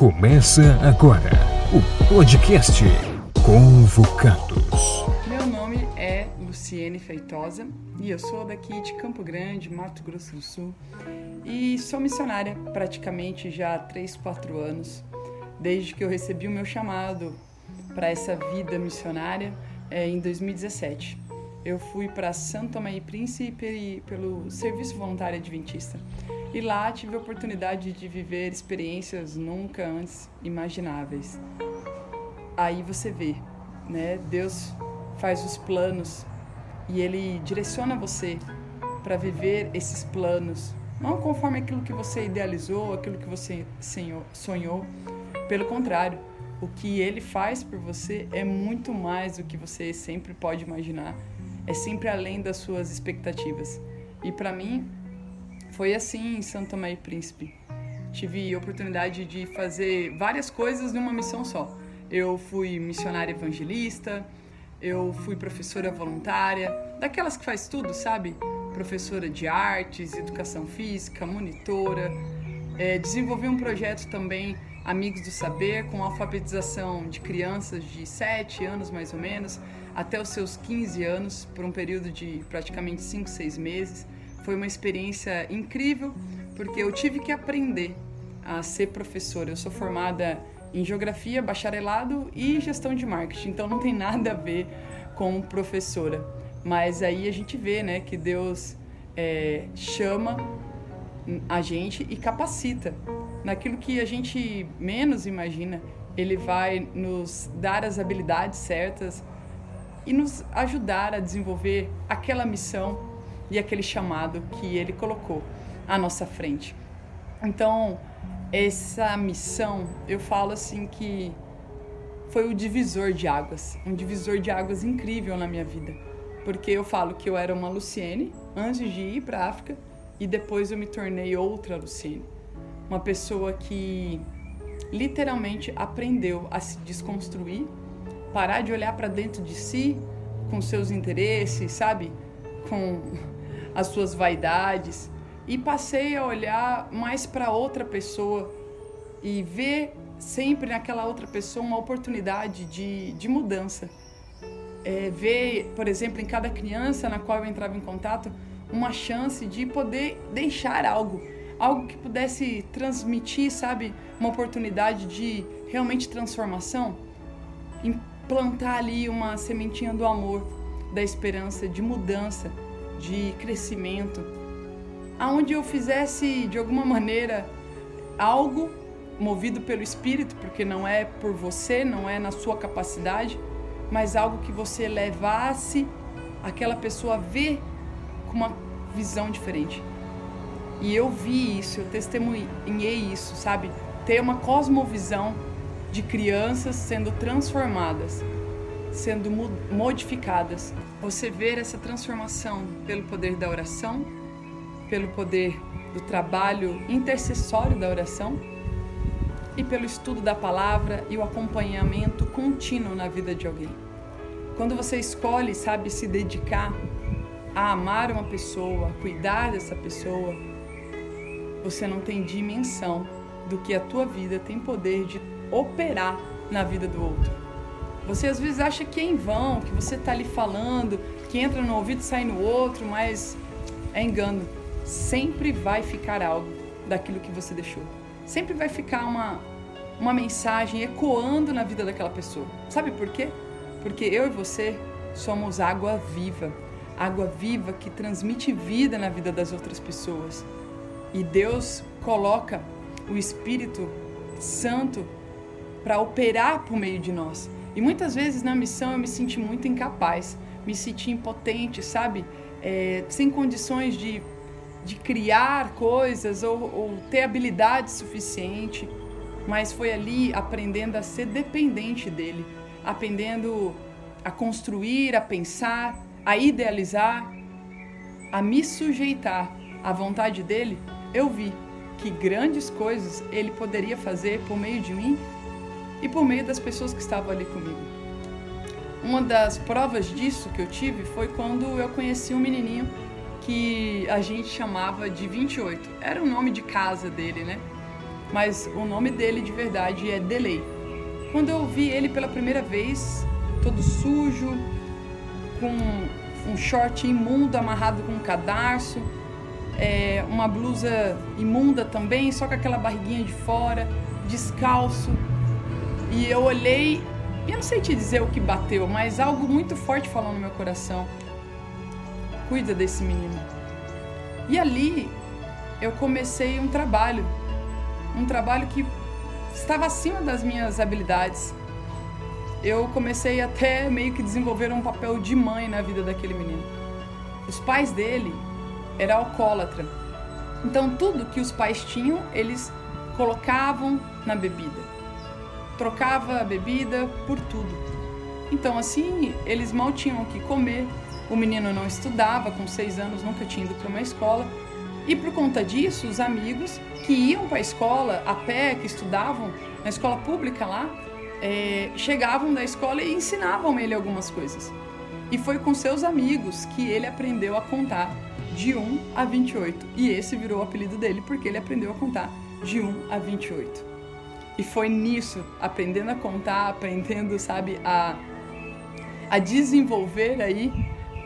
Começa agora o podcast Convocados. Meu nome é Luciene Feitosa e eu sou daqui de Campo Grande, Mato Grosso do Sul. E sou missionária praticamente já há 3, 4 anos, desde que eu recebi o meu chamado para essa vida missionária é, em 2017. Eu fui para Santo Tomé e Príncipe pelo Serviço Voluntário Adventista. E lá tive a oportunidade de viver experiências nunca antes imagináveis. Aí você vê, né? Deus faz os planos e ele direciona você para viver esses planos, não conforme aquilo que você idealizou, aquilo que você sonhou. Pelo contrário, o que ele faz por você é muito mais do que você sempre pode imaginar. É sempre além das suas expectativas. E para mim, foi assim em Santo Tomé e Príncipe. Tive oportunidade de fazer várias coisas numa missão só. Eu fui missionária evangelista, eu fui professora voluntária, daquelas que faz tudo, sabe? Professora de artes, educação física, monitora. É, desenvolvi um projeto também, Amigos do Saber, com alfabetização de crianças de 7 anos mais ou menos, até os seus 15 anos, por um período de praticamente 5, 6 meses. Foi uma experiência incrível, porque eu tive que aprender a ser professora. Eu sou formada em geografia, bacharelado e gestão de marketing, então não tem nada a ver com professora. Mas aí a gente vê, né, que Deus é, chama a gente e capacita naquilo que a gente menos imagina. Ele vai nos dar as habilidades certas e nos ajudar a desenvolver aquela missão e aquele chamado que ele colocou à nossa frente. Então, essa missão, eu falo assim que foi o divisor de águas, um divisor de águas incrível na minha vida, porque eu falo que eu era uma Luciene antes de ir para a África e depois eu me tornei outra Luciene, uma pessoa que literalmente aprendeu a se desconstruir, parar de olhar para dentro de si com seus interesses, sabe? Com as suas vaidades e passei a olhar mais para outra pessoa e ver sempre naquela outra pessoa uma oportunidade de, de mudança. É, ver, por exemplo, em cada criança na qual eu entrava em contato, uma chance de poder deixar algo, algo que pudesse transmitir, sabe, uma oportunidade de realmente transformação, implantar ali uma sementinha do amor, da esperança, de mudança de crescimento, aonde eu fizesse de alguma maneira algo movido pelo espírito, porque não é por você, não é na sua capacidade, mas algo que você levasse aquela pessoa a ver com uma visão diferente. E eu vi isso, eu testemunhei isso, sabe? Ter uma cosmovisão de crianças sendo transformadas sendo modificadas. Você ver essa transformação pelo poder da oração, pelo poder do trabalho intercessório da oração e pelo estudo da palavra e o acompanhamento contínuo na vida de alguém. Quando você escolhe, sabe, se dedicar a amar uma pessoa, a cuidar dessa pessoa, você não tem dimensão do que a tua vida tem poder de operar na vida do outro. Você às vezes acha que é em vão, que você está ali falando, que entra no ouvido e sai no outro, mas é engano. Sempre vai ficar algo daquilo que você deixou. Sempre vai ficar uma, uma mensagem ecoando na vida daquela pessoa. Sabe por quê? Porque eu e você somos água viva. Água viva que transmite vida na vida das outras pessoas. E Deus coloca o Espírito Santo para operar por meio de nós. E muitas vezes na missão eu me senti muito incapaz, me senti impotente, sabe? É, sem condições de, de criar coisas ou, ou ter habilidade suficiente. Mas foi ali aprendendo a ser dependente dele, aprendendo a construir, a pensar, a idealizar, a me sujeitar à vontade dele. Eu vi que grandes coisas ele poderia fazer por meio de mim e por meio das pessoas que estavam ali comigo. Uma das provas disso que eu tive foi quando eu conheci um menininho que a gente chamava de 28. Era o nome de casa dele, né? mas o nome dele de verdade é Delay. Quando eu vi ele pela primeira vez, todo sujo, com um short imundo amarrado com um cadarço, é, uma blusa imunda também, só com aquela barriguinha de fora, descalço. E eu olhei, e eu não sei te dizer o que bateu, mas algo muito forte falou no meu coração. Cuida desse menino. E ali eu comecei um trabalho, um trabalho que estava acima das minhas habilidades. Eu comecei até meio que desenvolver um papel de mãe na vida daquele menino. Os pais dele eram alcoólatra. Então tudo que os pais tinham, eles colocavam na bebida. Trocava a bebida por tudo. Então assim, eles mal tinham o que comer. O menino não estudava, com seis anos nunca tinha ido para uma escola. E por conta disso, os amigos que iam para a escola a pé, que estudavam na escola pública lá, é, chegavam da escola e ensinavam ele algumas coisas. E foi com seus amigos que ele aprendeu a contar de 1 a 28. E esse virou o apelido dele porque ele aprendeu a contar de 1 a 28. E foi nisso, aprendendo a contar, aprendendo, sabe, a, a desenvolver aí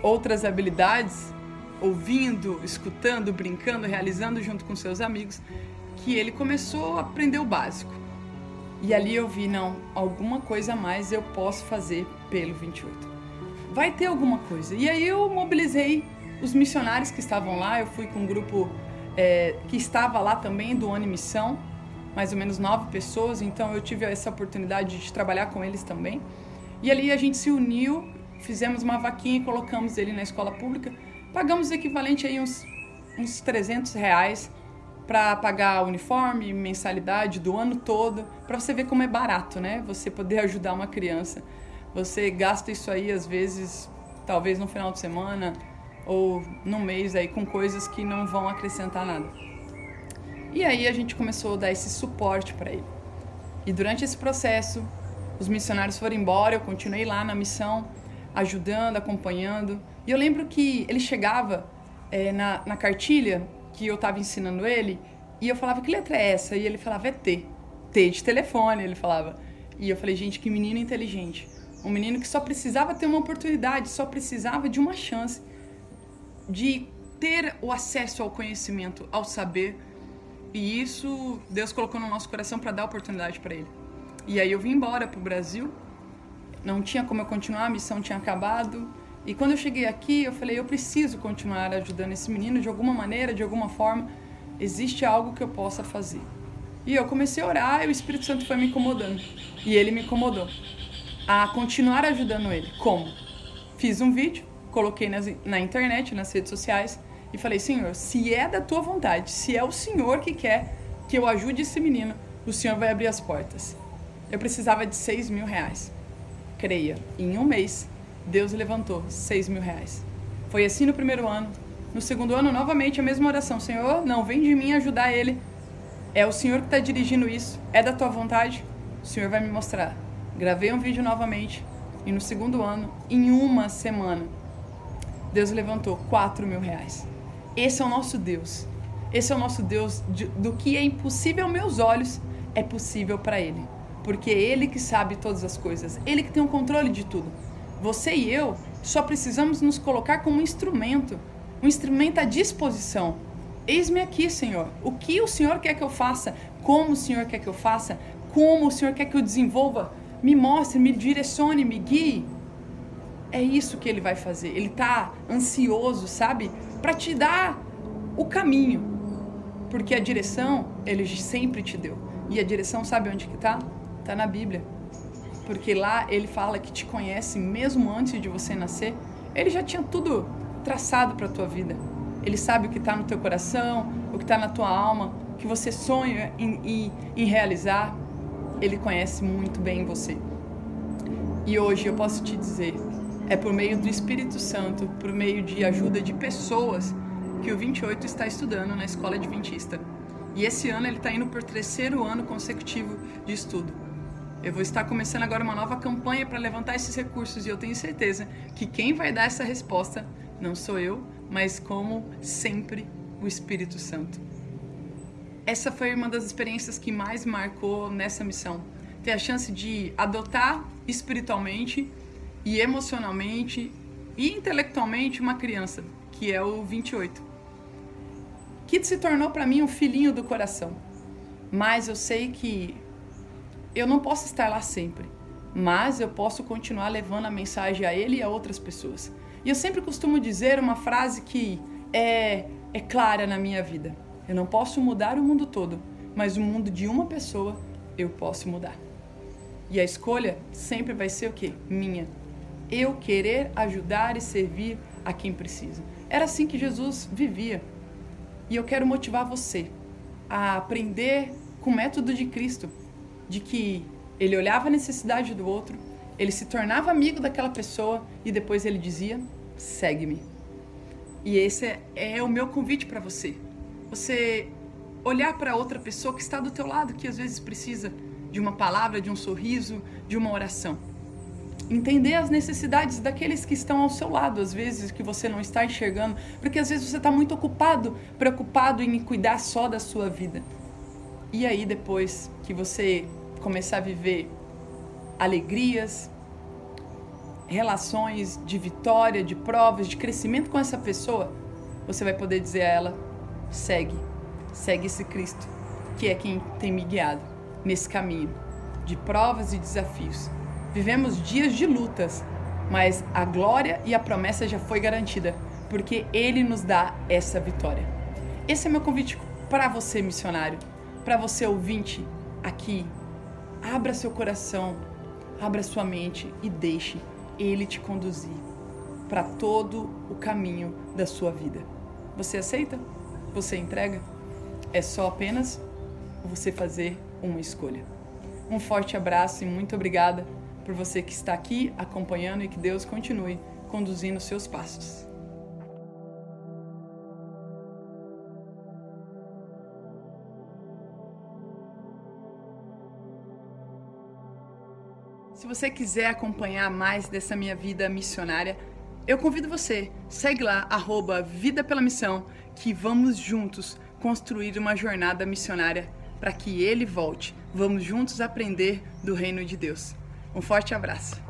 outras habilidades, ouvindo, escutando, brincando, realizando junto com seus amigos, que ele começou a aprender o básico. E ali eu vi, não, alguma coisa a mais eu posso fazer pelo 28. Vai ter alguma coisa. E aí eu mobilizei os missionários que estavam lá, eu fui com um grupo é, que estava lá também do Ano Missão, mais ou menos nove pessoas, então eu tive essa oportunidade de trabalhar com eles também. E ali a gente se uniu, fizemos uma vaquinha e colocamos ele na escola pública. Pagamos o equivalente aí uns, uns 300 reais para pagar uniforme, mensalidade do ano todo, para você ver como é barato, né? Você poder ajudar uma criança. Você gasta isso aí às vezes, talvez no final de semana ou no mês aí com coisas que não vão acrescentar nada. E aí a gente começou a dar esse suporte para ele. E durante esse processo, os missionários foram embora, eu continuei lá na missão, ajudando, acompanhando. E eu lembro que ele chegava é, na, na cartilha que eu estava ensinando ele, e eu falava, que letra é essa? E ele falava, é T. T de telefone, ele falava. E eu falei, gente, que menino inteligente. Um menino que só precisava ter uma oportunidade, só precisava de uma chance de ter o acesso ao conhecimento, ao saber. E isso Deus colocou no nosso coração para dar oportunidade para ele. E aí eu vim embora para o Brasil. Não tinha como eu continuar, a missão tinha acabado. E quando eu cheguei aqui, eu falei, eu preciso continuar ajudando esse menino de alguma maneira, de alguma forma. Existe algo que eu possa fazer. E eu comecei a orar e o Espírito Santo foi me incomodando. E ele me incomodou a continuar ajudando ele. Como? Fiz um vídeo, coloquei nas, na internet, nas redes sociais e falei: Senhor, se é da tua vontade, se é o Senhor que quer que eu ajude esse menino, o Senhor vai abrir as portas. Eu precisava de 6 mil reais. Creia, em um mês Deus levantou seis mil reais. Foi assim no primeiro ano. No segundo ano, novamente, a mesma oração. Senhor, não vem de mim ajudar ele. É o Senhor que está dirigindo isso. É da tua vontade? O Senhor vai me mostrar. Gravei um vídeo novamente. E no segundo ano, em uma semana, Deus levantou quatro mil reais. Esse é o nosso Deus. Esse é o nosso Deus de, do que é impossível aos meus olhos, é possível para Ele. Porque é Ele que sabe todas as coisas. Ele que tem o controle de tudo. Você e eu só precisamos nos colocar como um instrumento, um instrumento à disposição. Eis-me aqui, Senhor. O que o Senhor quer que eu faça? Como o Senhor quer que eu faça? Como o Senhor quer que eu desenvolva? Me mostre, me direcione, me guie. É isso que ele vai fazer. Ele está ansioso, sabe? Para te dar o caminho. Porque a direção, ele sempre te deu. E a direção, sabe onde que tá? Tá na Bíblia porque lá ele fala que te conhece mesmo antes de você nascer. Ele já tinha tudo traçado para tua vida. Ele sabe o que está no teu coração, o que está na tua alma, o que você sonha em, em, em realizar. Ele conhece muito bem você. E hoje eu posso te dizer, é por meio do Espírito Santo, por meio de ajuda de pessoas, que o 28 está estudando na escola adventista. E esse ano ele está indo por terceiro ano consecutivo de estudo. Eu vou estar começando agora uma nova campanha para levantar esses recursos e eu tenho certeza que quem vai dar essa resposta não sou eu, mas como sempre o Espírito Santo. essa foi uma das experiências que mais marcou nessa missão. Ter a chance de adotar espiritualmente e emocionalmente e intelectualmente uma criança, que é o 28. Que se tornou para mim um filhinho do coração. Mas eu sei que eu não posso estar lá sempre, mas eu posso continuar levando a mensagem a ele e a outras pessoas. E eu sempre costumo dizer uma frase que é, é clara na minha vida. Eu não posso mudar o mundo todo, mas o mundo de uma pessoa eu posso mudar. E a escolha sempre vai ser o quê? Minha. Eu querer ajudar e servir a quem precisa. Era assim que Jesus vivia. E eu quero motivar você a aprender com o método de Cristo, de que ele olhava a necessidade do outro, ele se tornava amigo daquela pessoa e depois ele dizia: "Segue-me". E esse é, é o meu convite para você você olhar para outra pessoa que está do teu lado, que às vezes precisa de uma palavra, de um sorriso, de uma oração. Entender as necessidades daqueles que estão ao seu lado, às vezes que você não está enxergando, porque às vezes você está muito ocupado, preocupado em cuidar só da sua vida. E aí, depois que você começar a viver alegrias, relações de vitória, de provas, de crescimento com essa pessoa, você vai poder dizer a ela: segue, segue esse Cristo, que é quem tem me guiado nesse caminho de provas e desafios. Vivemos dias de lutas, mas a glória e a promessa já foi garantida, porque Ele nos dá essa vitória. Esse é meu convite para você, missionário, para você ouvinte aqui. Abra seu coração, abra sua mente e deixe Ele te conduzir para todo o caminho da sua vida. Você aceita? você entrega? É só apenas você fazer uma escolha. Um forte abraço e muito obrigada por você que está aqui acompanhando e que Deus continue conduzindo seus passos. Se você quiser acompanhar mais dessa minha vida missionária, eu convido você, segue lá, arroba Vida Pela Missão, que vamos juntos construir uma jornada missionária para que ele volte. Vamos juntos aprender do reino de Deus. Um forte abraço.